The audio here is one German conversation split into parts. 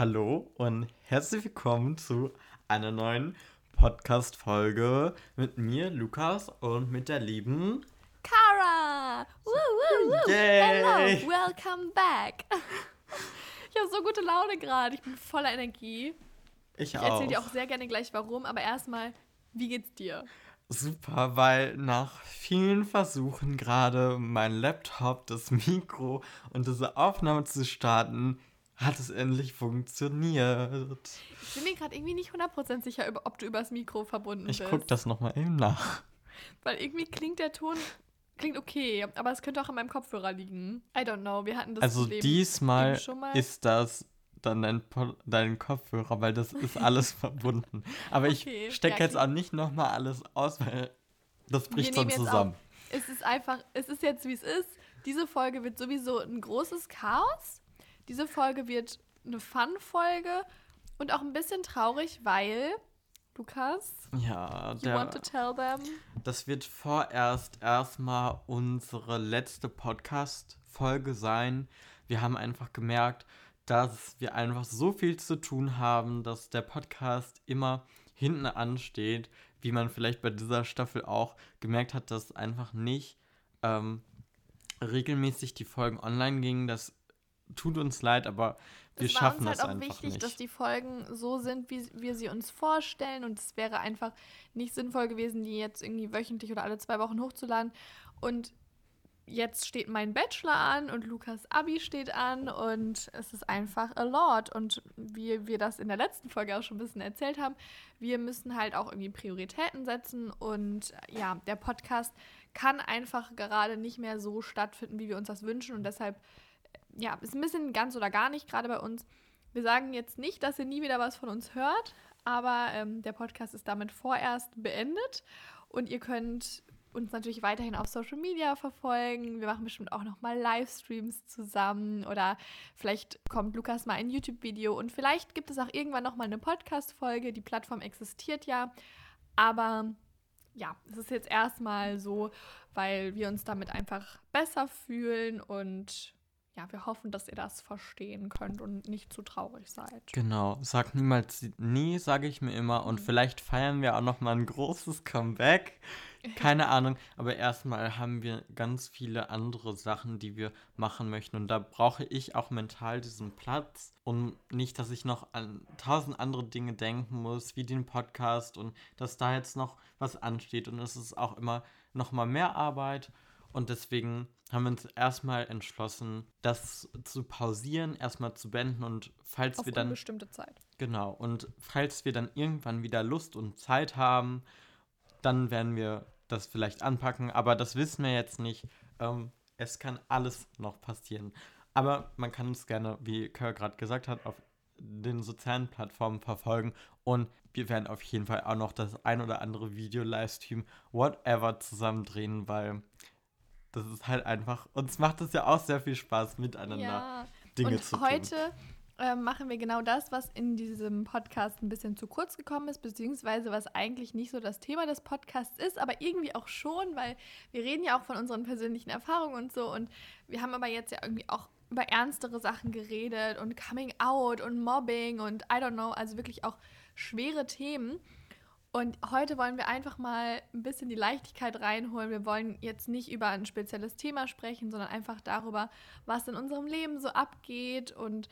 Hallo und herzlich willkommen zu einer neuen Podcast-Folge mit mir, Lukas, und mit der lieben Kara! Woo, woo, woo. Yay. Hello, welcome back. Ich habe so gute Laune gerade. Ich bin voller Energie. Ich Ich auch. erzähle dir auch sehr gerne gleich warum, aber erstmal, wie geht's dir? Super, weil nach vielen Versuchen gerade mein Laptop, das Mikro und diese Aufnahme zu starten, hat es endlich funktioniert. Ich bin mir gerade irgendwie nicht 100% sicher, ob du übers Mikro verbunden Ich bist. gucke das nochmal eben nach. Weil irgendwie klingt der Ton klingt okay, aber es könnte auch an meinem Kopfhörer liegen. I don't know. Wir hatten das Also Problem diesmal schon ist das dann dein, dein Kopfhörer, weil das ist alles verbunden. Aber ich Okay, stecke ja, jetzt auch nicht nochmal alles aus, weil das bricht sonst jetzt zusammen. Es ist einfach, es ist jetzt wie es ist. Diese Folge wird sowieso ein großes Chaos. Diese Folge wird eine Fun-Folge und auch ein bisschen traurig, weil, Lukas, Ja, you want to der, tell them? das wird vorerst erstmal unsere letzte Podcast-Folge sein. Wir haben einfach gemerkt, dass wir einfach so viel zu tun haben, dass der Podcast immer hinten ansteht, wie man vielleicht bei dieser Staffel auch gemerkt hat, dass einfach nicht ähm, regelmäßig die Folgen online gingen. Das tut uns leid, aber wir Es war schaffen uns halt das auch einfach wichtig, nicht. dass die Folgen so sind, wie wir sie uns vorstellen. Und es wäre einfach nicht sinnvoll gewesen, die jetzt irgendwie wöchentlich oder alle zwei Wochen hochzuladen. Und jetzt steht mein Bachelor an und Lukas Abi steht an und es ist einfach a lot. Und wie wir das in der letzten Folge auch schon ein bisschen erzählt haben, wir müssen halt auch irgendwie Prioritäten setzen. Und ja, der Podcast kann einfach gerade nicht mehr so stattfinden, wie wir uns das wünschen. Und deshalb ja, ist ein bisschen ganz oder gar nicht, gerade bei uns. Wir sagen jetzt nicht, dass ihr nie wieder was von uns hört, aber ähm, der Podcast ist damit vorerst beendet und ihr könnt uns natürlich weiterhin auf Social Media verfolgen. Wir machen bestimmt auch noch mal Livestreams zusammen oder vielleicht kommt Lukas mal ein YouTube-Video und vielleicht gibt es auch irgendwann noch mal eine Podcast-Folge. Die Plattform existiert ja, aber ja, es ist jetzt erstmal so, weil wir uns damit einfach besser fühlen und ja, wir hoffen, dass ihr das verstehen könnt und nicht zu traurig seid. Genau, sag niemals nie, sage ich mir immer. Und Mhm. vielleicht feiern wir auch noch mal ein großes Comeback. Keine Ahnung, aber erstmal haben wir ganz viele andere Sachen, die wir machen möchten. Und da brauche ich auch mental diesen Platz. Und nicht, dass ich noch an tausend andere Dinge denken muss, wie den Podcast und dass da jetzt noch was ansteht. Und es ist auch immer noch mal mehr Arbeit. Und deswegen haben wir uns erstmal entschlossen, das zu pausieren, erstmal zu beenden. Und falls Auf wir dann unbestimmte Zeit. Genau, und falls wir dann irgendwann wieder Lust und Zeit haben, dann werden wir das vielleicht anpacken, aber das wissen wir jetzt nicht. Ähm, es kann alles noch passieren. Aber man kann uns gerne, wie Kör gerade gesagt hat, auf den sozialen Plattformen verfolgen und wir werden auf jeden Fall auch noch das ein oder andere Video, Livestream, whatever zusammen drehen, weil das ist halt einfach, uns macht es ja auch sehr viel Spaß, miteinander Ja. Dinge und zu tun. heute ähm, machen wir genau das, was in diesem Podcast ein bisschen zu kurz gekommen ist, beziehungsweise was eigentlich nicht so das Thema des Podcasts ist, aber irgendwie auch schon, weil wir reden ja auch von unseren persönlichen Erfahrungen und so und wir haben aber jetzt ja irgendwie auch über ernstere Sachen geredet und Coming Out und Mobbing und I don't know, also wirklich auch schwere Themen. Und heute wollen wir einfach mal ein bisschen die Leichtigkeit reinholen. Wir wollen jetzt nicht über ein spezielles Thema sprechen, sondern einfach darüber, was in unserem Leben so abgeht und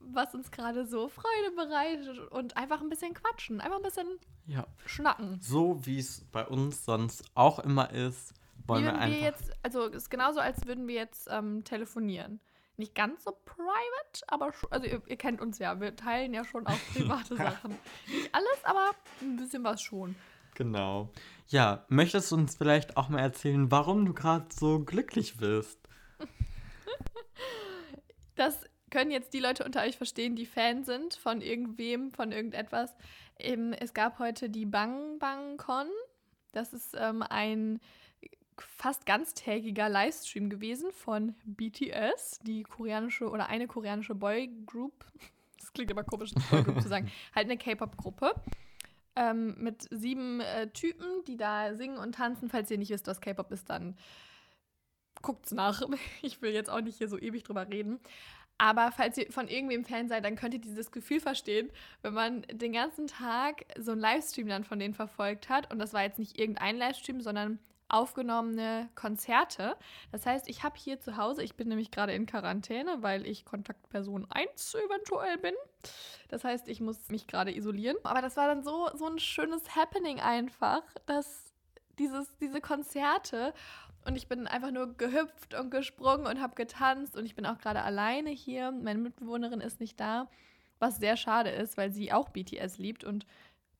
was uns gerade so Freude bereitet und einfach ein bisschen quatschen, einfach ein bisschen Ja, schnacken. so wie es bei uns sonst auch immer ist, wollen wir würden einfach. wir jetzt, also es ist genauso, als würden wir jetzt ähm, telefonieren. Nicht ganz so private, aber also ihr, ihr kennt uns ja, wir teilen ja schon auch private Sachen. Nicht alles, aber ein bisschen was schon. Genau. Ja, möchtest du uns vielleicht auch mal erzählen, warum du gerade so glücklich bist? Das können jetzt die Leute unter euch verstehen, die Fan sind von irgendwem, von irgendetwas. Es gab heute die Bang Bang Con. Das ist ähm, ein fast ganztägiger Livestream gewesen von BTS, die koreanische oder eine koreanische Boygroup. Das klingt aber komisch, Boygroup zu sagen. Halt eine K-Pop-Gruppe. Ähm, mit sieben äh, Typen, die da singen und tanzen. Falls ihr nicht wisst, was K-Pop ist, dann guckt's nach. Ich will jetzt auch nicht hier so ewig drüber reden. Aber falls ihr von irgendwem Fan seid, dann könnt ihr dieses Gefühl verstehen, wenn man den ganzen Tag so einen Livestream dann von denen verfolgt hat. Und das war jetzt nicht irgendein Livestream, sondern aufgenommene Konzerte. Das heißt, ich habe hier zu Hause, ich bin nämlich gerade in Quarantäne, weil ich Kontaktperson 1 eventuell bin. Das heißt, ich muss mich gerade isolieren. Aber das war dann so, so ein schönes Happening einfach, dass dieses, diese Konzerte und ich bin einfach nur gehüpft und gesprungen und habe getanzt und ich bin auch gerade alleine hier. Meine Mitbewohnerin ist nicht da, was sehr schade ist, weil sie auch BTS liebt und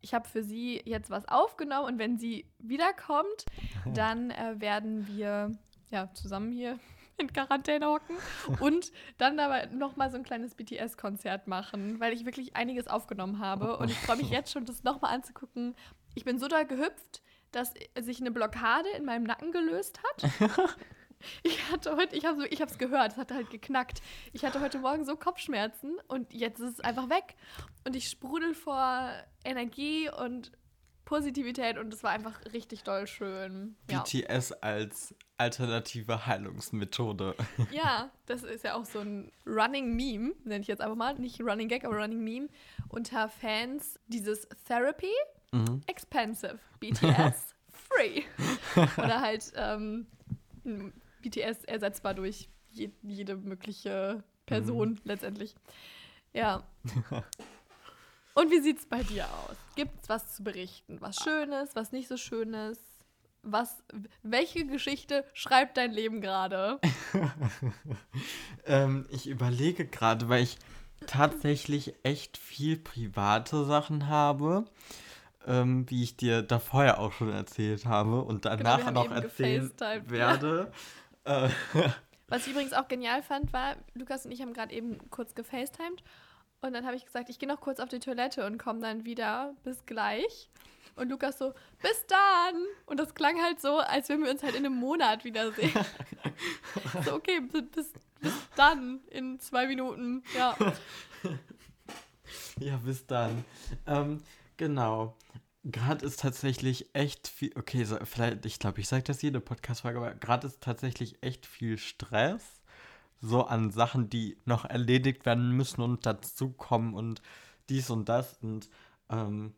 ich habe für sie jetzt was aufgenommen und wenn sie wiederkommt, dann äh, werden wir ja zusammen hier in Quarantäne hocken und dann aber nochmal so ein kleines BTS-Konzert machen, weil ich wirklich einiges aufgenommen habe und ich freue mich jetzt schon, das nochmal anzugucken. Ich bin so da gehüpft, dass sich eine Blockade in meinem Nacken gelöst hat. Ich hatte heute, ich habe ich es gehört, es hat halt geknackt. Ich hatte heute Morgen so Kopfschmerzen und jetzt ist es einfach weg. Und ich sprudel vor Energie und Positivität und es war einfach richtig doll schön. Ja. BTS als alternative Heilungsmethode. Ja, das ist ja auch so ein Running Meme, nenne ich jetzt einfach mal. Nicht Running Gag, aber Running Meme. Unter Fans dieses Therapy, mhm. expensive. BTS, free. Oder halt ähm, BTS ersetzbar durch je, jede mögliche Person mhm. letztendlich. Ja. Und wie sieht es bei dir aus? Gibt es was zu berichten? Was Schönes, was nicht so Schönes? Was, welche Geschichte schreibt dein Leben gerade? ähm, ich überlege gerade, weil ich tatsächlich echt viel private Sachen habe ähm, wie ich dir da vorher auch schon erzählt habe und danach genau, noch erzählen werde. Äh, Was ich übrigens auch genial fand, war, Lukas und ich haben gerade eben kurz gefacetimed und dann habe ich gesagt, ich gehe noch kurz auf die Toilette und komme dann wieder. Bis gleich. Und Lukas so, bis dann! Und das klang halt so, als würden wir uns halt in einem Monat wiedersehen. so, okay, bis, bis dann, in zwei Minuten. Ja. Ja, bis dann. Ähm, genau. Gerade ist tatsächlich echt viel, okay, so, vielleicht, ich glaube, ich sage das jede Podcast-Folge, aber gerade ist tatsächlich echt viel Stress. So an Sachen, die noch erledigt werden müssen und dazukommen und dies und das. Und ähm,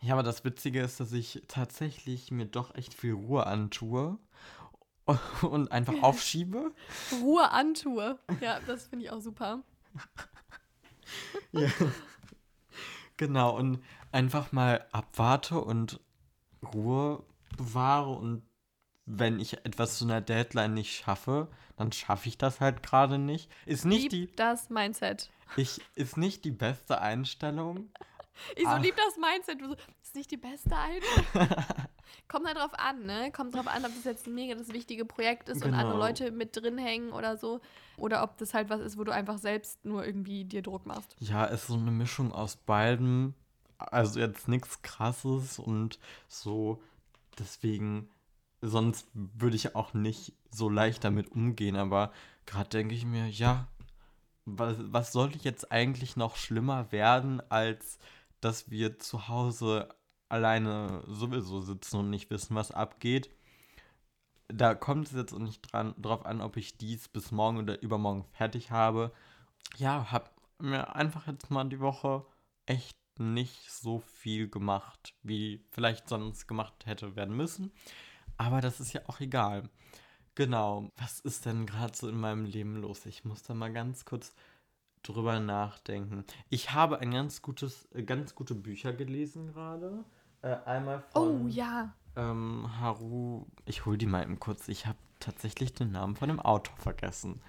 ja, aber das Witzige ist, dass ich tatsächlich mir doch echt viel Ruhe antue und einfach aufschiebe. Ruhe antue. Ja, das finde ich auch super. ja. Genau, und einfach mal abwarte und Ruhe bewahre und wenn ich etwas zu einer Deadline nicht schaffe, dann schaffe ich das halt gerade nicht. Ist nicht lieb die das Mindset. Ich ist nicht die beste Einstellung. Ich so ah. lieb das Mindset. Du so, ist nicht die beste Einstellung. Kommt halt drauf an, ne? Kommt drauf an, ob das jetzt ein mega das wichtige Projekt ist genau. und andere Leute mit drin hängen oder so. Oder ob das halt was ist, wo du einfach selbst nur irgendwie dir Druck machst. Ja, ist so eine Mischung aus beiden also jetzt nichts krasses und so deswegen sonst würde ich auch nicht so leicht damit umgehen, aber gerade denke ich mir, ja, was, was sollte jetzt eigentlich noch schlimmer werden, als dass wir zu Hause alleine sowieso sitzen und nicht wissen, was abgeht. Da kommt es jetzt auch nicht dran, drauf an, ob ich dies bis morgen oder übermorgen fertig habe. Ja, hab mir einfach jetzt mal die Woche echt nicht so viel gemacht, wie vielleicht sonst gemacht hätte werden müssen. Aber das ist ja auch egal. Genau. Was ist denn gerade so in meinem Leben los? Ich muss da mal ganz kurz drüber nachdenken. Ich habe ein ganz gutes, äh, ganz gute Bücher gelesen gerade. Äh, einmal von oh, ja. ähm, Haru. Ich hole die mal eben kurz. Ich habe tatsächlich den Namen von dem Autor vergessen.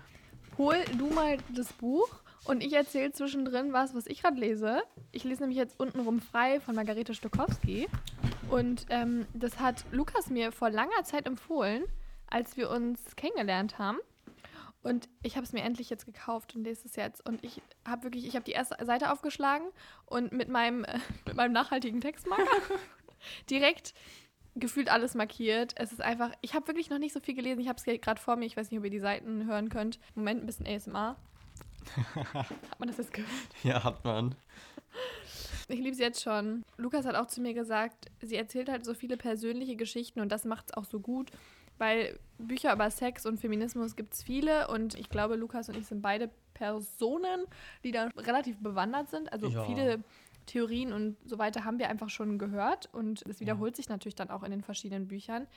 Hol du mal das Buch und ich erzähle zwischendrin was, was ich gerade lese. Ich lese nämlich jetzt untenrum frei von Margarete Stokowski. Und ähm, das hat Lukas mir vor langer Zeit empfohlen, als wir uns kennengelernt haben. Und ich habe es mir endlich jetzt gekauft und lese es jetzt. Und ich habe wirklich, ich habe die erste Seite aufgeschlagen und mit meinem, äh, mit meinem nachhaltigen Textmarker direkt gefühlt alles markiert. Es ist einfach, ich habe wirklich noch nicht so viel gelesen. Ich habe es gerade vor mir. Ich weiß nicht, ob ihr die Seiten hören könnt. Moment, ein bisschen ASMR. hat man das jetzt gehört? Ja, hat man. Ich liebe sie jetzt schon. Lukas hat auch zu mir gesagt, sie erzählt halt so viele persönliche Geschichten und das macht es auch so gut, weil Bücher über Sex und Feminismus gibt es viele und ich glaube, Lukas und ich sind beide Personen, die da relativ bewandert sind. Also Ja. viele Theorien und so weiter haben wir einfach schon gehört und es wiederholt sich natürlich dann auch in den verschiedenen Büchern.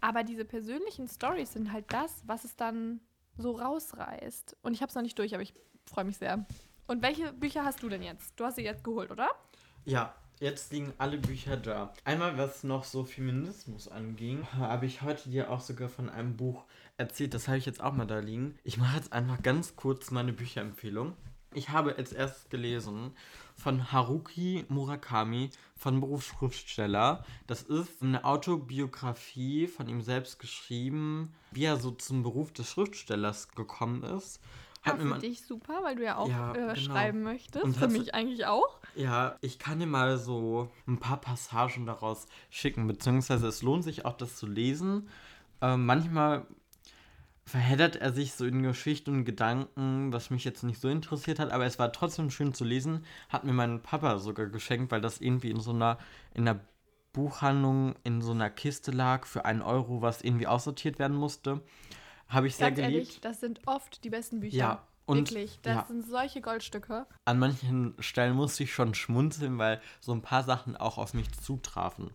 Aber diese persönlichen Stories sind halt das, was es dann so rausreißt. Und ich habe es noch nicht durch, aber ich freue mich sehr. Und welche Bücher hast du denn jetzt? Du hast sie jetzt geholt, oder? Ja, jetzt liegen alle Bücher da. Einmal, was noch so Feminismus anging, habe ich heute dir auch sogar von einem Buch erzählt. Das habe ich jetzt auch mal da liegen. Ich mache jetzt einfach ganz kurz meine Bücherempfehlung. Ich habe als erstes gelesen von Haruki Murakami von Berufsschriftsteller. Das ist eine Autobiografie von ihm selbst geschrieben, wie er so zum Beruf des Schriftstellers gekommen ist. Hat mir für dich super, weil du ja auch Ja, äh, genau. schreiben möchtest. Und für mich eigentlich auch. Ja, ich kann dir mal so ein paar Passagen daraus schicken, beziehungsweise es lohnt sich auch, das zu lesen. Ähm, manchmal verheddert er sich so in Geschichte und Gedanken, was mich jetzt nicht so interessiert hat, aber es war trotzdem schön zu lesen. Hat mir mein Papa sogar geschenkt, weil das irgendwie in so einer, in einer Buchhandlung in so einer Kiste lag für einen Euro, was irgendwie aussortiert werden musste. Habe ich sehr Ganz geliebt. ehrlich, das sind oft die besten Bücher. Ja, und Wirklich, das ja. sind solche Goldstücke. an manchen Stellen musste ich schon schmunzeln, weil so ein paar Sachen auch auf mich zutrafen.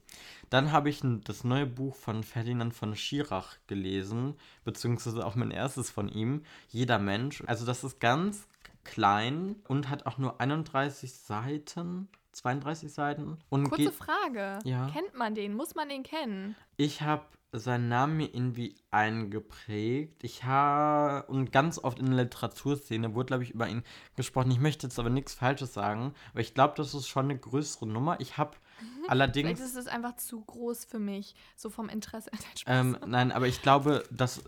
Dann habe ich das neue Buch von Ferdinand von Schirach gelesen, beziehungsweise auch mein erstes von ihm, Jeder Mensch. Also das ist ganz klein und hat auch nur 31 Seiten, 32 Seiten. Und Kurze Frage. Ja. Kennt man den? Muss man den kennen? ich habe seinen Namen mir irgendwie eingeprägt. Ich habe, und ganz oft in der Literaturszene wurde, glaube ich, über ihn gesprochen. Ich möchte jetzt aber nichts Falsches sagen, aber ich glaube, das ist schon eine größere Nummer. Ich habe Vielleicht allerdings, ist es einfach zu groß für mich, so vom Interesse. Ähm, nein, aber ich glaube, dass,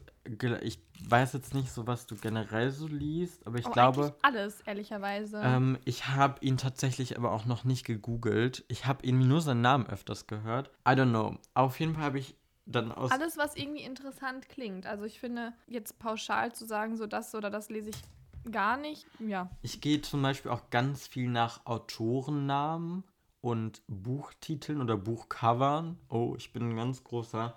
ich weiß jetzt nicht so, was du generell so liest, aber ich Oh, glaube, alles, ehrlicherweise. ähm, ich habe ihn tatsächlich aber auch noch nicht gegoogelt. Ich habe irgendwie nur seinen Namen öfters gehört. I don't know. Auf jeden Fall habe ich dann aus alles, was irgendwie interessant klingt. Also ich finde, jetzt pauschal zu sagen, so das oder das lese ich gar nicht, ja. Ich gehe zum Beispiel auch ganz viel nach Autorennamen und Buchtiteln oder Buchcovern. Oh, ich bin ein ganz großer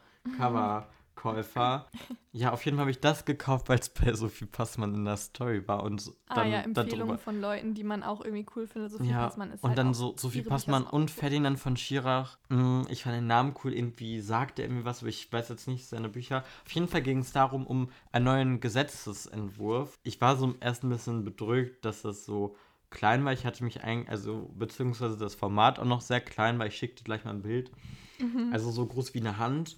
Coverkäufer. ja, auf jeden Fall habe ich das gekauft, weil es bei Sophie Passmann in der Story war und Ah dann ja, Empfehlungen von Leuten, die man auch irgendwie cool findet. Sophie Ja, Passmann ist und halt dann so Sophie Passmann auch und. Ferdinand von Schirach. Mm, Ich fand den Namen cool, irgendwie sagte er mir was, aber ich weiß jetzt nicht seine Bücher. Auf jeden Fall ging es darum, um einen neuen Gesetzesentwurf. Ich war so erst ein bisschen bedrückt, dass das so klein war. Ich hatte mich eigentlich, also beziehungsweise das Format auch noch sehr klein, weil ich schickte gleich mal ein Bild. Mhm. Also so groß wie eine Hand.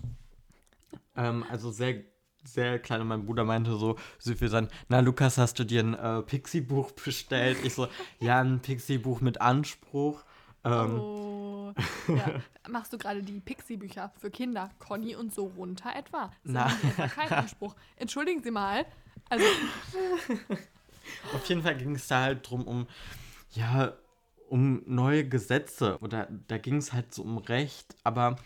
Ähm, also sehr, sehr klein. Und mein Bruder meinte so, so viel sein, na Lukas, hast du dir ein äh, Pixie-Buch bestellt? Ich so, ja, ein Pixie-Buch mit Anspruch. Ähm, Oh. Ja. Machst du gerade die Pixie-Bücher für Kinder, Conny und so runter etwa? Sie Na. etwa keinen Anspruch. Entschuldigen Sie mal. Also, Auf jeden Fall ging es da halt drum um, ja, um neue Gesetze oder da ging es halt so um Recht, aber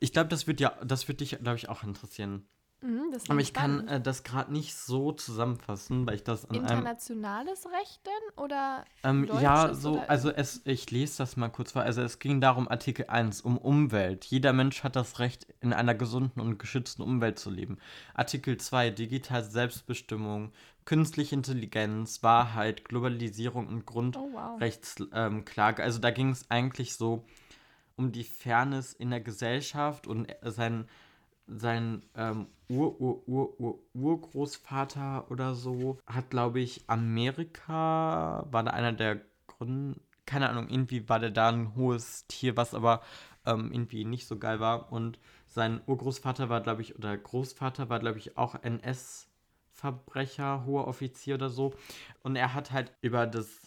ich glaube, das wird ja, das wird dich, glaube ich, auch interessieren. mhm, das Aber ich kann spannend. äh, das gerade nicht so zusammenfassen, weil ich das an einem Internationales Recht denn? Oder Ähm, ja, so, oder- also es, ich lese das mal kurz vor. Also es ging darum, Artikel 1, um Umwelt. Jeder Mensch hat das Recht, in einer gesunden und geschützten Umwelt zu leben. Artikel 2, digitale Selbstbestimmung, künstliche Intelligenz, Wahrheit, Globalisierung und Oh, wow. Grundrechtsklage. also da ging es eigentlich so um die Fairness in der Gesellschaft und äh, sein, sein ähm, Ur, Ur, Ur, Ur, Urgroßvater oder so hat, glaube ich, Amerika, war da einer der Gründen, keine Ahnung, irgendwie war der da ein hohes Tier, was aber ähm, irgendwie nicht so geil war. Und sein Urgroßvater war, glaube ich, oder Großvater war, glaube ich, auch NS-Verbrecher, hoher Offizier oder so. Und er hat halt über das,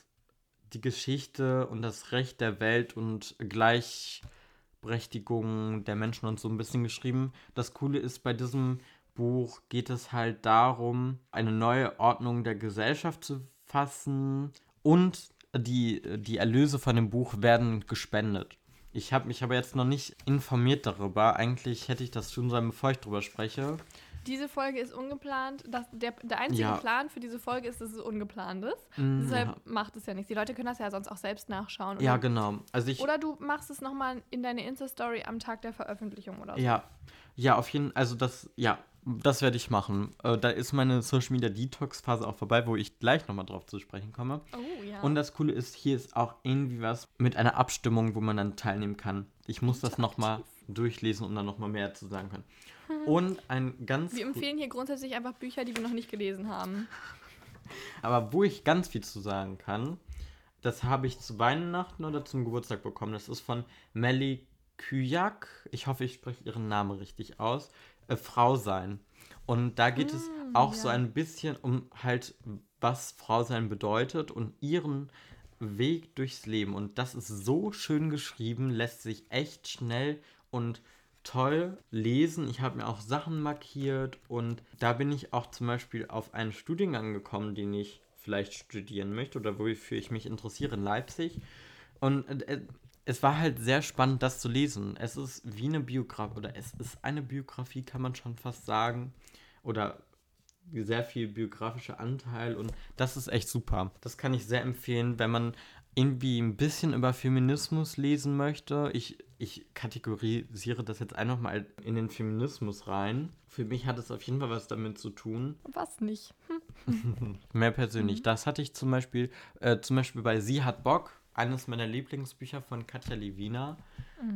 die Geschichte und das Recht der Welt und Gleichberechtigung der Menschen und so ein bisschen geschrieben. Das Coole ist, bei diesem Buch geht es halt darum, eine neue Ordnung der Gesellschaft zu fassen und die, die Erlöse von dem Buch werden gespendet. Ich habe mich aber jetzt noch nicht informiert darüber. Eigentlich hätte ich das tun sollen, bevor ich drüber spreche. Diese Folge ist ungeplant. Das, der, der einzige Ja. Plan für diese Folge ist, dass es ungeplant ist. Mm, Deshalb ja. macht es ja nichts. Die Leute können das ja sonst auch selbst nachschauen. ja, oder, genau. Also ich, oder du machst es nochmal in deine Insta-Story am Tag der Veröffentlichung oder so. Ja, ja, auf jeden Fall. Also das, ja, das werde ich machen. Äh, da ist meine Social Media Detox Phase auch vorbei, wo ich gleich nochmal drauf zu sprechen komme. Oh ja. Und das Coole ist, hier ist auch irgendwie was mit einer Abstimmung, wo man dann teilnehmen kann. Ich muss das nochmal durchlesen, um dann nochmal mehr zu sagen können. Und ein ganz, wir empfehlen hier grundsätzlich einfach Bücher, die wir noch nicht gelesen haben. aber wo ich ganz viel zu sagen kann, das habe ich zu Weihnachten oder zum Geburtstag bekommen. Das ist von Melly Kyak. Ich hoffe, ich spreche ihren Namen richtig aus. Äh, Frau sein. Und da geht es Mm, auch so ja. ein bisschen um halt, was Frau sein bedeutet und ihren Weg durchs Leben. Und das ist so schön geschrieben, lässt sich echt schnell und toll lesen. Ich habe mir auch Sachen markiert und da bin ich auch zum Beispiel auf einen Studiengang gekommen, den ich vielleicht studieren möchte oder wofür ich mich interessiere in Leipzig. Und äh, es war halt sehr spannend, das zu lesen. Es ist wie eine Biografie oder es ist eine Biografie, kann man schon fast sagen. Oder sehr viel biografischer Anteil und das ist echt super. Das kann ich sehr empfehlen, wenn man irgendwie ein bisschen über Feminismus lesen möchte. Ich, ich kategorisiere das jetzt einfach mal in den Feminismus rein. Für mich hat es auf jeden Fall was damit zu tun. Was nicht. Mehr persönlich. Das hatte ich zum Beispiel, äh, zum Beispiel bei Sie hat Bock, eines meiner Lieblingsbücher von Katja Levina.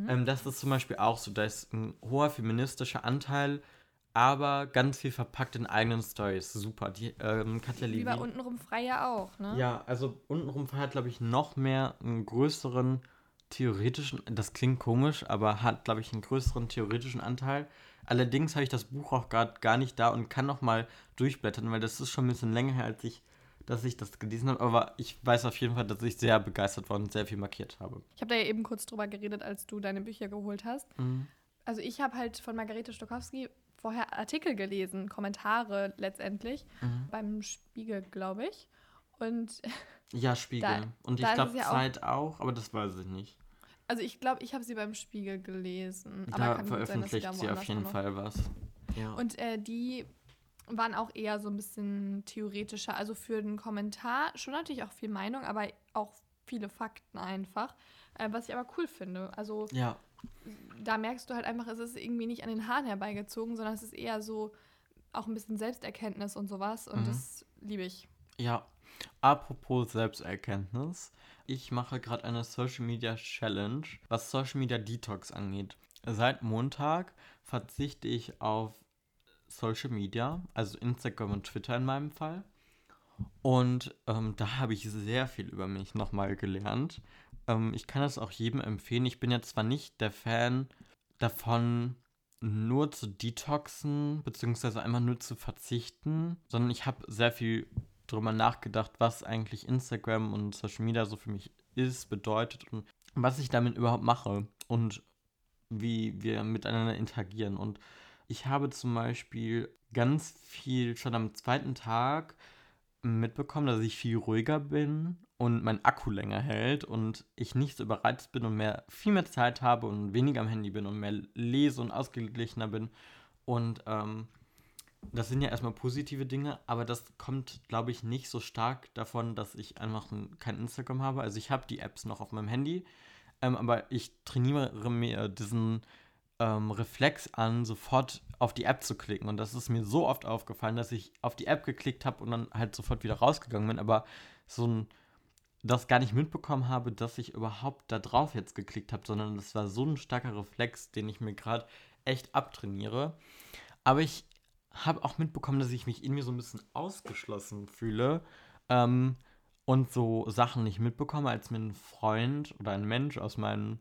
Ähm, das ist zum Beispiel auch so, da ist ein hoher feministischer Anteil, aber ganz viel verpackt in eigenen Stories. Super. Die ähm, Katja Wie bei untenrum frei ja auch, ne? Ja, also untenrum hat, glaube ich, noch mehr einen größeren theoretischen, das klingt komisch, aber hat, glaube ich, einen größeren theoretischen Anteil. Allerdings habe ich das Buch auch gerade gar nicht da und kann noch mal durchblättern, weil das ist schon ein bisschen länger her, als ich, dass ich das gelesen habe. Aber ich weiß auf jeden Fall, dass ich sehr begeistert war und sehr viel markiert habe. Ich habe da ja eben kurz drüber geredet, als du deine Bücher geholt hast. Mhm. Also ich habe halt von Margarete Stokowski vorher Artikel gelesen, Kommentare letztendlich, Mhm. beim Spiegel, glaube ich. Und Ja, Spiegel. Da- und ich glaube ja auch- Zeit auch, aber das weiß ich nicht. Also ich glaube, ich habe sie beim Spiegel gelesen. Aber da kann gut sein, dass sie veröffentlicht da sie auf jeden Fall was. Ja. Und äh, die waren auch eher so ein bisschen theoretischer. Also für den Kommentar schon natürlich auch viel Meinung, aber auch viele Fakten einfach. Äh, was ich aber cool finde. Also ja. da merkst du halt einfach, es ist irgendwie nicht an den Haaren herbeigezogen, sondern es ist eher so auch ein bisschen Selbsterkenntnis und sowas. Und Mhm. das liebe ich. Ja, apropos Selbsterkenntnis. Ich mache gerade eine Social Media Challenge, was Social Media Detox angeht. Seit Montag verzichte ich auf Social Media, also Instagram und Twitter in meinem Fall. Und ähm, da habe ich sehr viel über mich nochmal gelernt. Ähm, ich kann das auch jedem empfehlen. Ich bin jetzt zwar nicht der Fan davon, nur zu detoxen, beziehungsweise einmal nur zu verzichten, sondern ich habe sehr viel drüber nachgedacht, was eigentlich Instagram und Social Media so für mich ist, bedeutet und was ich damit überhaupt mache und wie wir miteinander interagieren. Und ich habe zum Beispiel ganz viel schon am zweiten Tag mitbekommen, dass ich viel ruhiger bin und mein Akku länger hält und ich nicht so überreizt bin und mehr viel mehr Zeit habe und weniger am Handy bin und mehr lese und ausgeglichener bin. Und ähm, das sind ja erstmal positive Dinge, aber das kommt, glaube ich, nicht so stark davon, dass ich einfach ein, kein Instagram habe. Also ich habe die Apps noch auf meinem Handy, ähm, aber ich trainiere mir diesen ähm, Reflex an, sofort auf die App zu klicken. Und das ist mir so oft aufgefallen, dass ich auf die App geklickt habe und dann halt sofort wieder rausgegangen bin, aber so ein das gar nicht mitbekommen habe, dass ich überhaupt da drauf jetzt geklickt habe, sondern das war so ein starker Reflex, den ich mir gerade echt abtrainiere. Aber ich habe auch mitbekommen, dass ich mich in mir so ein bisschen ausgeschlossen fühle ähm, und so Sachen nicht mitbekomme, als mir ein Freund oder ein Mensch aus meinem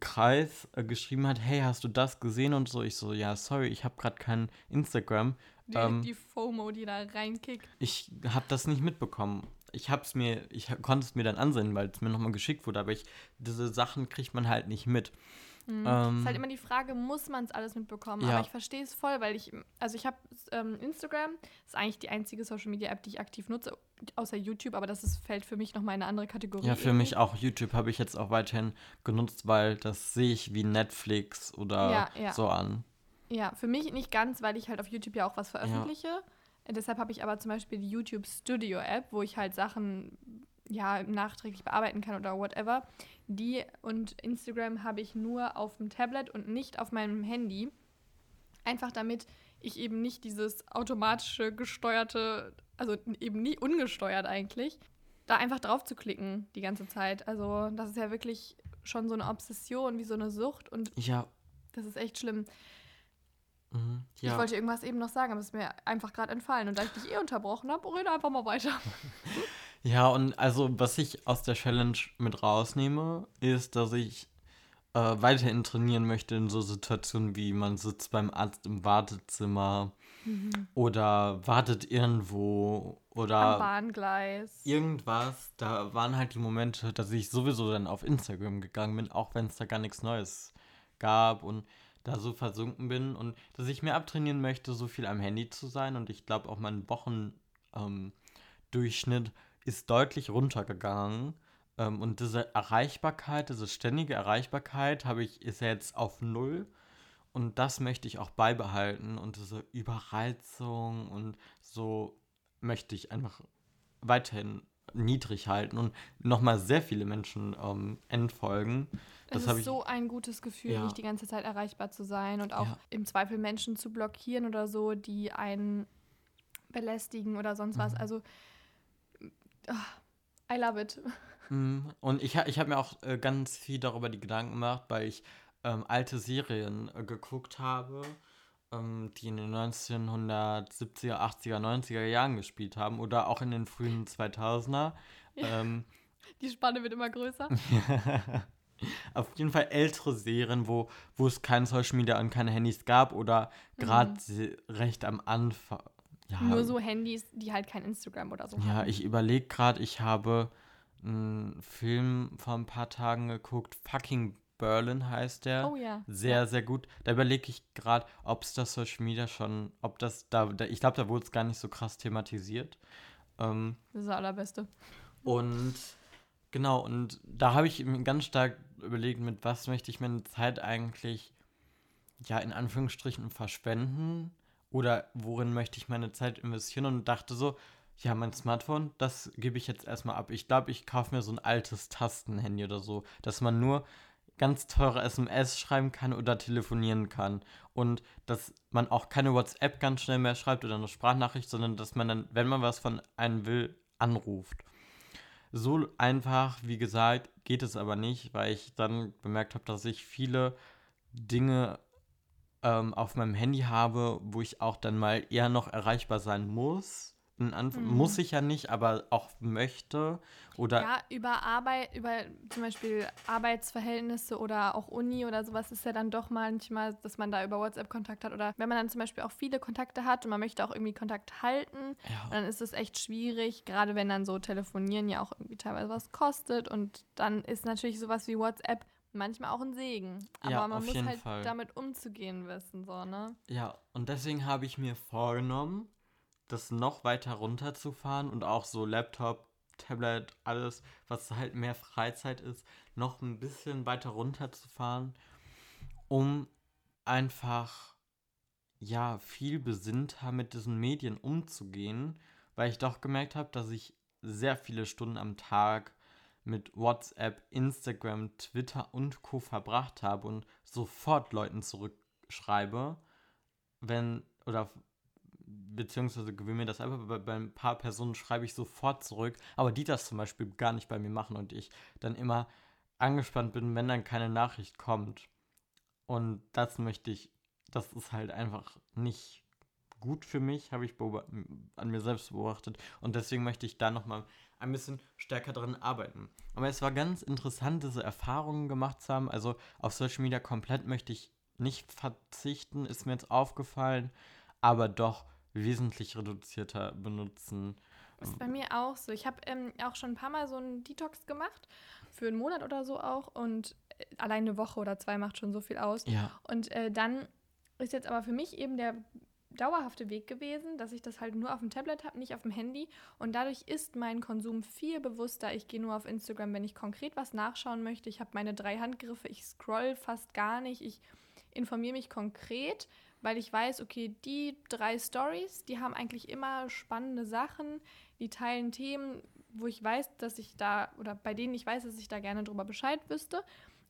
Kreis äh, geschrieben hat, hey, hast du das gesehen und so. Ich so, ja, sorry, ich habe gerade kein Instagram. Die, Ähm, die FOMO, die da reinkickt. Ich habe das nicht mitbekommen. Ich hab's mir, ich konnte es mir dann ansehen, weil es mir nochmal geschickt wurde, aber ich, diese Sachen kriegt man halt nicht mit. Mhm. Ähm, ist halt immer die Frage, muss man es alles mitbekommen? Ja. Aber ich verstehe es voll, weil ich, also ich habe ähm, Instagram, ist eigentlich die einzige Social Media App, die ich aktiv nutze, außer YouTube, aber das ist, fällt für mich nochmal in eine andere Kategorie. Ja, für irgendwie. mich auch. YouTube habe ich jetzt auch weiterhin genutzt, weil das sehe ich wie Netflix oder Ja, ja. so an. Ja, für mich nicht ganz, weil ich halt auf YouTube ja auch was veröffentliche. Deshalb habe ich aber zum Beispiel die YouTube Studio App, wo ich halt Sachen ja nachträglich bearbeiten kann oder whatever. Die und Instagram habe ich nur auf dem Tablet und nicht auf meinem Handy. Einfach damit ich eben nicht dieses automatische gesteuerte, also eben nie ungesteuert eigentlich, da einfach drauf zu klicken die ganze Zeit. Also das ist ja wirklich schon so eine Obsession, wie so eine Sucht und ja. das ist echt schlimm. Mhm, ja. Ich wollte irgendwas eben noch sagen, aber es ist mir einfach gerade entfallen. Und da ich dich eh unterbrochen habe, rede einfach mal weiter. ja, und also was ich aus der Challenge mit rausnehme, ist, dass ich äh, weiterhin trainieren möchte in so Situationen wie man sitzt beim Arzt im Wartezimmer mhm. oder wartet irgendwo oder am Bahngleis. Irgendwas. Da waren halt die Momente, dass ich sowieso dann auf Instagram gegangen bin, auch wenn es da gar nichts Neues gab und da so versunken bin und dass ich mir abtrainieren möchte, so viel am Handy zu sein und ich glaube auch mein Wochendurchschnitt ähm, ist deutlich runtergegangen ähm, und diese Erreichbarkeit, diese ständige Erreichbarkeit habe ich ist jetzt auf null und das möchte ich auch beibehalten und diese Überreizung und so möchte ich einfach weiterhin niedrig halten und nochmal sehr viele Menschen ähm, entfolgen. Das es ist so ein gutes Gefühl, ja. nicht die ganze Zeit erreichbar zu sein und auch ja. im Zweifel Menschen zu blockieren oder so, die einen belästigen oder sonst was. Mhm. Also, oh, I love it. Mhm. Und ich, ich habe mir auch äh, ganz viel darüber die Gedanken gemacht, weil ich ähm, alte Serien äh, geguckt habe, ähm, die in den 1970er, 80er, 90er Jahren gespielt haben oder auch in den frühen 2000er. Ja. Ähm, die Spanne wird immer größer. Auf jeden Fall ältere Serien, wo, wo es kein Social Media und keine Handys gab oder gerade mhm. recht am Anfang. Ja, Nur so Handys, die halt kein Instagram oder so ja, haben. Ja, ich überlege gerade, ich habe einen Film vor ein paar Tagen geguckt, Fucking Berlin heißt der. Oh ja. Sehr, ja. sehr gut. Da überlege ich gerade, ob es das Social Media schon, ob das da, da ich glaube, da wurde es gar nicht so krass thematisiert. Ähm, das ist das Allerbeste. Und genau, und da habe ich ganz stark überlegt, mit was möchte ich meine Zeit eigentlich, ja, in Anführungsstrichen verschwenden oder worin möchte ich meine Zeit investieren und dachte so, ja, mein Smartphone, das gebe ich jetzt erstmal ab. Ich glaube, ich kaufe mir so ein altes Tastenhandy oder so, dass man nur ganz teure SMS schreiben kann oder telefonieren kann. Und dass man auch keine WhatsApp ganz schnell mehr schreibt oder eine Sprachnachricht, sondern dass man dann, wenn man was von einem will, anruft. So einfach, wie gesagt, geht es aber nicht, weil ich dann bemerkt habe, dass ich viele Dinge ähm, auf meinem Handy habe, wo ich auch dann mal eher noch erreichbar sein muss Mhm. Muss ich ja nicht, aber auch möchte. Oder ja, über Arbeit, über zum Beispiel Arbeitsverhältnisse oder auch Uni oder sowas ist ja dann doch manchmal, dass man da über WhatsApp Kontakt hat. Oder wenn man dann zum Beispiel auch viele Kontakte hat und man möchte auch irgendwie Kontakt halten, ja. dann ist es echt schwierig, gerade wenn dann so Telefonieren ja auch irgendwie teilweise was kostet. Und dann ist natürlich sowas wie WhatsApp manchmal auch ein Segen. Aber ja, man muss halt Fall. damit umzugehen wissen, so, ne? Ja, und deswegen habe ich mir vorgenommen, das noch weiter runterzufahren und auch so Laptop, Tablet, alles, was halt mehr Freizeit ist, noch ein bisschen weiter runterzufahren, um einfach ja viel besinnter mit diesen Medien umzugehen, weil ich doch gemerkt habe, dass ich sehr viele Stunden am Tag mit WhatsApp, Instagram, Twitter und Co verbracht habe und sofort Leuten zurückschreibe, wenn oder beziehungsweise gewöhne mir das einfach, bei, bei ein paar Personen schreibe ich sofort zurück, aber die das zum Beispiel gar nicht bei mir machen und ich dann immer angespannt bin, wenn dann keine Nachricht kommt. Und das möchte ich, das ist halt einfach nicht gut für mich, habe ich an mir selbst beobachtet. Und deswegen möchte ich da nochmal ein bisschen stärker dran arbeiten. Aber es war ganz interessant, diese Erfahrungen gemacht zu haben. Also auf Social Media komplett möchte ich nicht verzichten, ist mir jetzt aufgefallen. Aber doch wesentlich reduzierter benutzen. Ist bei mir auch so. Ich habe ähm, auch schon ein paar Mal so einen Detox gemacht, für einen Monat oder so auch. Und äh, allein eine Woche oder zwei macht schon so viel aus. Ja. Und äh, dann ist jetzt aber für mich eben der dauerhafte Weg gewesen, dass ich das halt nur auf dem Tablet habe, nicht auf dem Handy. Und dadurch ist mein Konsum viel bewusster. Ich gehe nur auf Instagram, wenn ich konkret was nachschauen möchte. Ich habe meine drei Handgriffe, ich scroll fast gar nicht. Ich informiere mich konkret weil ich weiß, okay, die drei Stories, die haben eigentlich immer spannende Sachen, die teilen Themen, wo ich weiß, dass ich da, oder bei denen ich weiß, dass ich da gerne drüber Bescheid wüsste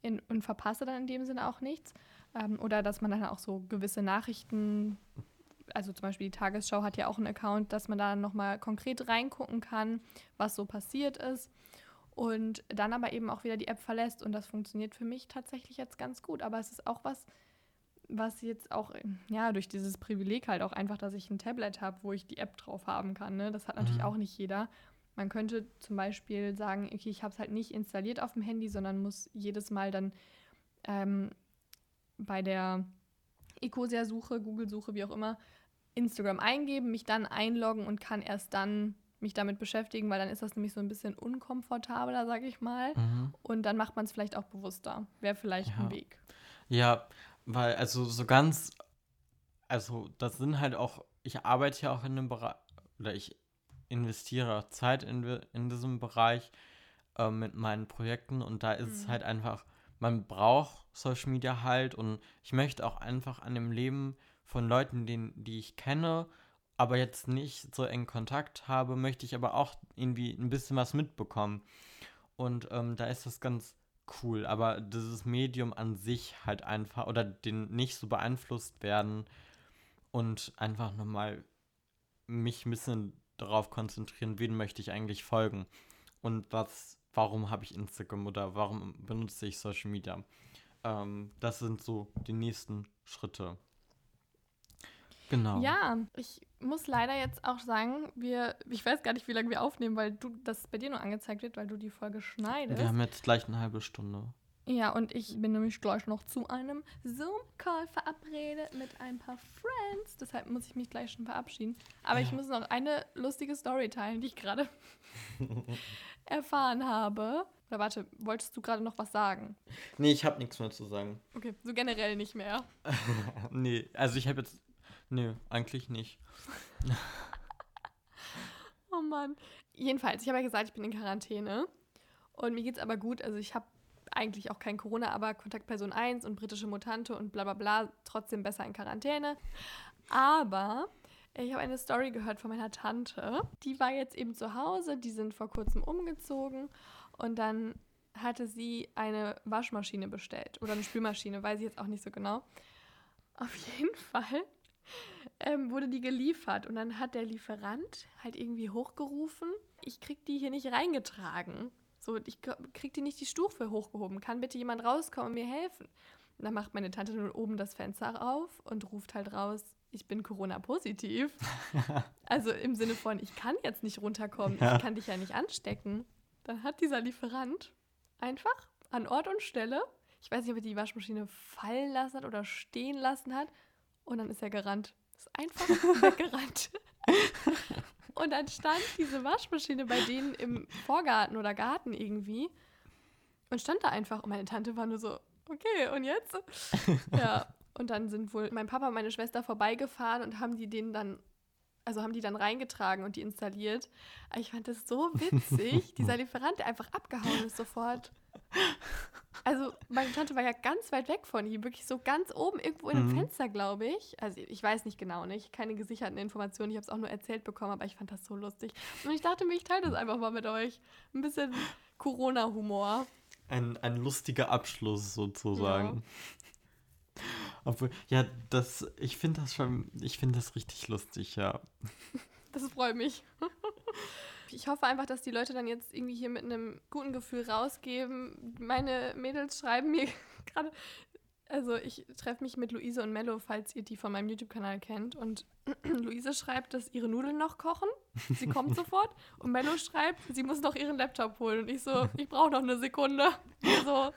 in, und verpasse dann in dem Sinne auch nichts. Ähm, oder dass man dann auch so gewisse Nachrichten, also zum Beispiel die Tagesschau hat ja auch einen Account, dass man da nochmal konkret reingucken kann, was so passiert ist. Und dann aber eben auch wieder die App verlässt. Und das funktioniert für mich tatsächlich jetzt ganz gut. Aber es ist auch was, was jetzt auch, ja, durch dieses Privileg halt auch einfach, dass ich ein Tablet habe, wo ich die App drauf haben kann. Ne? Das hat natürlich Mhm. auch nicht jeder. Man könnte zum Beispiel sagen, okay, ich habe es halt nicht installiert auf dem Handy, sondern muss jedes Mal dann ähm, bei der Ecosia-Suche, Google-Suche, wie auch immer, Instagram eingeben, mich dann einloggen und kann erst dann mich damit beschäftigen, weil dann ist das nämlich so ein bisschen unkomfortabler, sag ich mal. Mhm. Und dann macht man es vielleicht auch bewusster. Wäre vielleicht Ja. ein Weg. Ja, weil, also so ganz, also das sind halt auch, ich arbeite ja auch in dem Bereich, oder ich investiere auch Zeit in, in diesem Bereich äh, mit meinen Projekten und da ist es Mhm. halt einfach, man braucht Social Media halt und ich möchte auch einfach an dem Leben von Leuten, den, die ich kenne, aber jetzt nicht so eng Kontakt habe, möchte ich aber auch irgendwie ein bisschen was mitbekommen. Und ähm, da ist das ganz cool, aber dieses Medium an sich halt einfach oder den nicht so beeinflusst werden und einfach nochmal mich ein bisschen darauf konzentrieren, wen möchte ich eigentlich folgen und was, warum habe ich Instagram oder warum benutze ich Social Media. Ähm, das sind so die nächsten Schritte. Genau. Ja, ich muss leider jetzt auch sagen, wir, ich weiß gar nicht, wie lange wir aufnehmen, weil du das bei dir nur angezeigt wird, weil du die Folge schneidest. Wir haben jetzt gleich eine halbe Stunde. Ja, und ich bin nämlich gleich noch zu einem Zoom-Call verabredet mit ein paar Friends. Deshalb muss ich mich gleich schon verabschieden. Aber ich Ja. muss noch eine lustige Story teilen, die ich gerade erfahren habe. Oder warte, wolltest du gerade noch was sagen? Nee, ich habe nichts mehr zu sagen. Okay, so generell nicht mehr. nee, also ich habe jetzt. Nee, eigentlich nicht. Oh Mann. Jedenfalls, ich habe ja gesagt, ich bin in Quarantäne. Und mir geht's aber gut. Also ich habe eigentlich auch kein Corona, aber Kontaktperson 1 und britische Mutante und bla bla bla, trotzdem besser in Quarantäne. Aber ich habe eine Story gehört von meiner Tante. Die war jetzt eben zu Hause, die sind vor kurzem umgezogen und dann hatte sie eine Waschmaschine bestellt oder eine Spülmaschine, weiß ich jetzt auch nicht so genau. Auf jeden Fall ähm, wurde die geliefert und dann hat der Lieferant halt irgendwie hochgerufen, ich krieg die hier nicht reingetragen. So, ich krieg die nicht die Stufe hochgehoben. Kann bitte jemand rauskommen und mir helfen? Und dann macht meine Tante nur oben das Fenster auf und ruft halt raus, ich bin Corona-positiv. also im Sinne von, ich kann jetzt nicht runterkommen, Ja. ich kann dich ja nicht anstecken. Dann hat dieser Lieferant einfach an Ort und Stelle, ich weiß nicht, ob er die Waschmaschine fallen lassen hat oder stehen lassen hat, und dann ist er gerannt. Ist einfach weggerannt. Und dann stand diese Waschmaschine bei denen im Vorgarten oder Garten irgendwie und stand da einfach. Und meine Tante war nur so, okay, und jetzt? Ja, und dann sind wohl mein Papa und meine Schwester vorbeigefahren und haben die denen dann, also haben die dann reingetragen und die installiert. Aber ich fand das so witzig, dieser Lieferant, der einfach abgehauen ist sofort. Also meine Tante war ja ganz weit weg von ihm, wirklich so ganz oben irgendwo in einem Mhm. Fenster, glaube ich. Also ich weiß nicht genau, nicht keine gesicherten Informationen. Ich habe es auch nur erzählt bekommen, aber ich fand das so lustig. Und ich dachte mir, ich teile das einfach mal mit euch. Ein bisschen Corona-Humor. Ein, ein lustiger Abschluss sozusagen. Obwohl, ja, das, ich finde das schon, ich finde das richtig lustig, ja. Das freut mich. Ich hoffe einfach, dass die Leute dann jetzt irgendwie hier mit einem guten Gefühl rausgeben. Meine Mädels schreiben mir gerade. Also ich treffe mich mit Luise und Mello, falls ihr die von meinem YouTube-Kanal kennt. Und Luise schreibt, dass ihre Nudeln noch kochen. Sie kommt sofort. Und Mello schreibt, sie muss noch ihren Laptop holen. Und ich so, ich brauche noch eine Sekunde. So,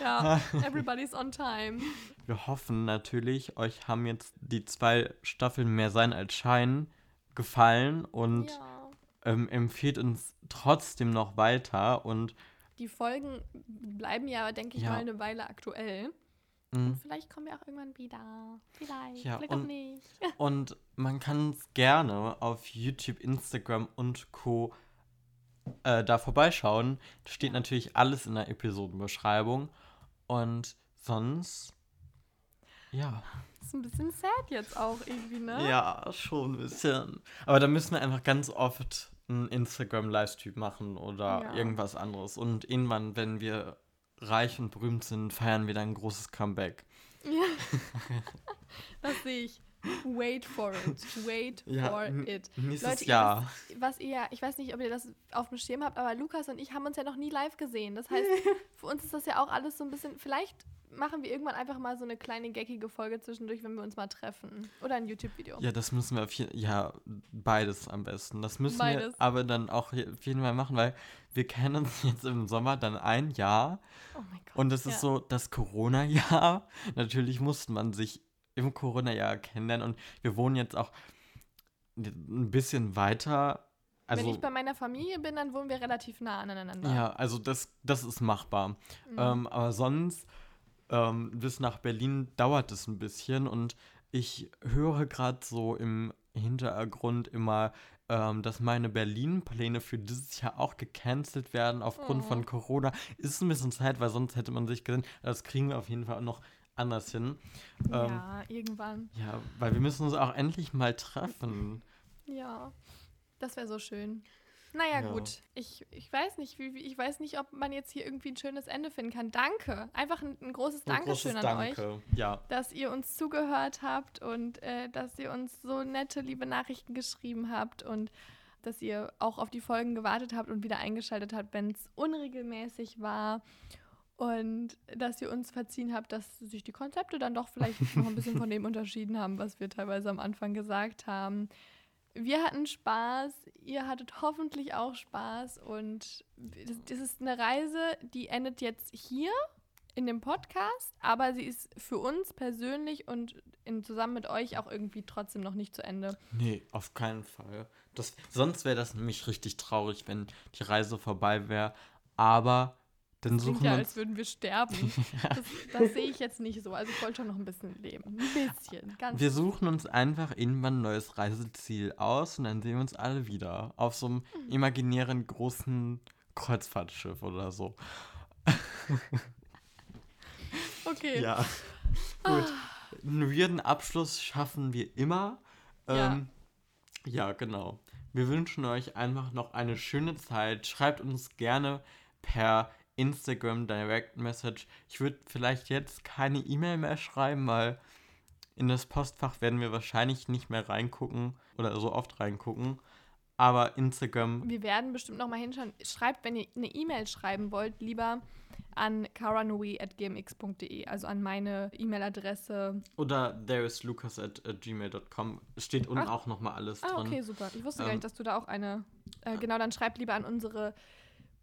ja, everybody's on time. Wir hoffen natürlich, euch haben jetzt die zwei Staffeln mehr sein als Schein gefallen und Ja. Ähm, empfiehlt uns trotzdem noch weiter und Die Folgen bleiben ja, denke ich Ja. mal, eine Weile aktuell. mh, Vielleicht kommen wir auch irgendwann wieder. Vielleicht. Ja, vielleicht auch und- nicht. Und man kann es gerne auf YouTube, Instagram und Co. Äh, da vorbeischauen. Steht natürlich alles in der Episodenbeschreibung. Und sonst, ja, ist ein bisschen sad jetzt auch irgendwie, ne? Ja, schon ein bisschen. Aber da müssen wir einfach ganz oft einen Instagram-Livestream machen oder Ja. irgendwas anderes. Und irgendwann, wenn wir reich und berühmt sind, feiern wir dann ein großes Comeback. Ja. das sehe ich. Wait for it. Wait Ja, for it. Nächstes Leute, Jahr. Was ihr, ich weiß nicht, ob ihr das auf dem Schirm habt, aber Lukas und ich haben uns ja noch nie live gesehen. Das heißt, für uns ist das ja auch alles so ein bisschen. Vielleicht machen wir irgendwann einfach mal so eine kleine geckige Folge zwischendurch, wenn wir uns mal treffen. Oder ein YouTube-Video. Ja, das müssen wir auf jeden Ja, beides am besten. Das müssen Beides. wir aber dann auch auf jeden Fall machen, weil wir kennen uns jetzt im Sommer dann ein Jahr Oh mein Gott. und ist ja. so das Corona-Jahr. Natürlich musste man sich im Corona-Jahr kennenlernen und wir wohnen jetzt auch ein bisschen weiter. Also, wenn ich bei meiner Familie bin, dann wohnen wir relativ nah aneinander. ja, also das, das ist machbar. Mhm. Ähm, aber sonst, ähm, bis nach Berlin dauert es ein bisschen und ich höre gerade so im Hintergrund immer, ähm, dass meine Berlin-Pläne für dieses Jahr auch gecancelt werden aufgrund Oh. von Corona. Ist ein bisschen Zeit, weil sonst hätte man sich gesehen, das kriegen wir auf jeden Fall auch noch anders hin. Ähm, ja, irgendwann. ja, weil wir müssen uns auch endlich mal treffen. Ja, das wäre so schön. Naja, Ja. gut. Ich, ich weiß nicht, wie, ich weiß nicht, ob man jetzt hier irgendwie ein schönes Ende finden kann. Danke. Einfach ein, ein großes Ein Dankeschön großes an euch. Ja. dass ihr uns zugehört habt und äh, dass ihr uns so nette, liebe Nachrichten geschrieben habt und dass ihr auch auf die Folgen gewartet habt und wieder eingeschaltet habt, wenn es unregelmäßig war. Und dass ihr uns verziehen habt, dass sich die Konzepte dann doch vielleicht noch ein bisschen von dem unterschieden haben, was wir teilweise am Anfang gesagt haben. Wir hatten Spaß, ihr hattet hoffentlich auch Spaß und das, ist eine Reise, die endet jetzt hier in dem Podcast, aber sie ist für uns persönlich und in, zusammen mit euch auch irgendwie trotzdem noch nicht zu Ende. Nee, auf keinen Fall. Das, sonst wäre das nämlich richtig traurig, wenn die Reise vorbei wäre. Aber dann Klingt suchen ja, wir als würden wir sterben. Das, das sehe ich jetzt nicht so. Also ich wollte schon noch ein bisschen leben. Ein bisschen. Ganz Wir suchen uns einfach irgendwann ein neues Reiseziel aus und dann sehen wir uns alle wieder. Auf so einem Mhm. imaginären großen Kreuzfahrtschiff oder so. okay. Ja. Gut. Einen weirden Abschluss schaffen wir immer. Ja. Ähm, ja, genau. Wir wünschen euch einfach noch eine schöne Zeit. Schreibt uns gerne per Instagram Direct Message. Ich würde vielleicht jetzt keine E-Mail mehr schreiben, weil in das Postfach werden wir wahrscheinlich nicht mehr reingucken oder so oft reingucken. Aber Instagram, Wir werden bestimmt noch mal hinschauen. Schreibt, wenn ihr eine E-Mail schreiben wollt, lieber an karanui.gmx.de, also an meine E-Mail-Adresse. oder thereislucas at, at gmail.com steht unten Ach. auch nochmal alles Ah, drin. okay, super. Ich wusste gar Ähm, nicht, dass du da auch eine. Äh, genau, dann schreibt lieber an unsere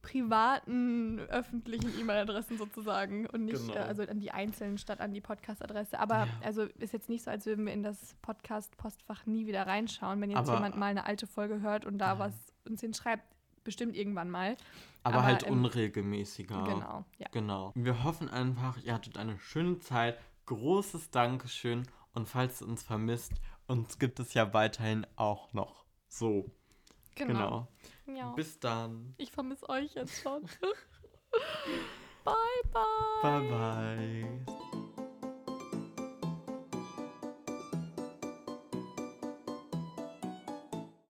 privaten, öffentlichen E-Mail-Adressen sozusagen und nicht Genau. äh, also an die einzelnen statt an die Podcast-Adresse. Aber Ja. also ist jetzt nicht so, als würden wir in das Podcast-Postfach nie wieder reinschauen. Wenn jetzt Aber- jemand mal eine alte Folge hört und da was uns hinschreibt, bestimmt irgendwann mal. Aber, Aber halt im- unregelmäßiger. Genau, ja. Genau. Wir hoffen einfach, ihr hattet eine schöne Zeit. Großes Dankeschön. Und falls ihr uns vermisst, uns gibt es ja weiterhin auch noch. So, Genau. genau. Ja. Bis dann. Ich vermisse euch jetzt schon. bye, bye. Bye, bye.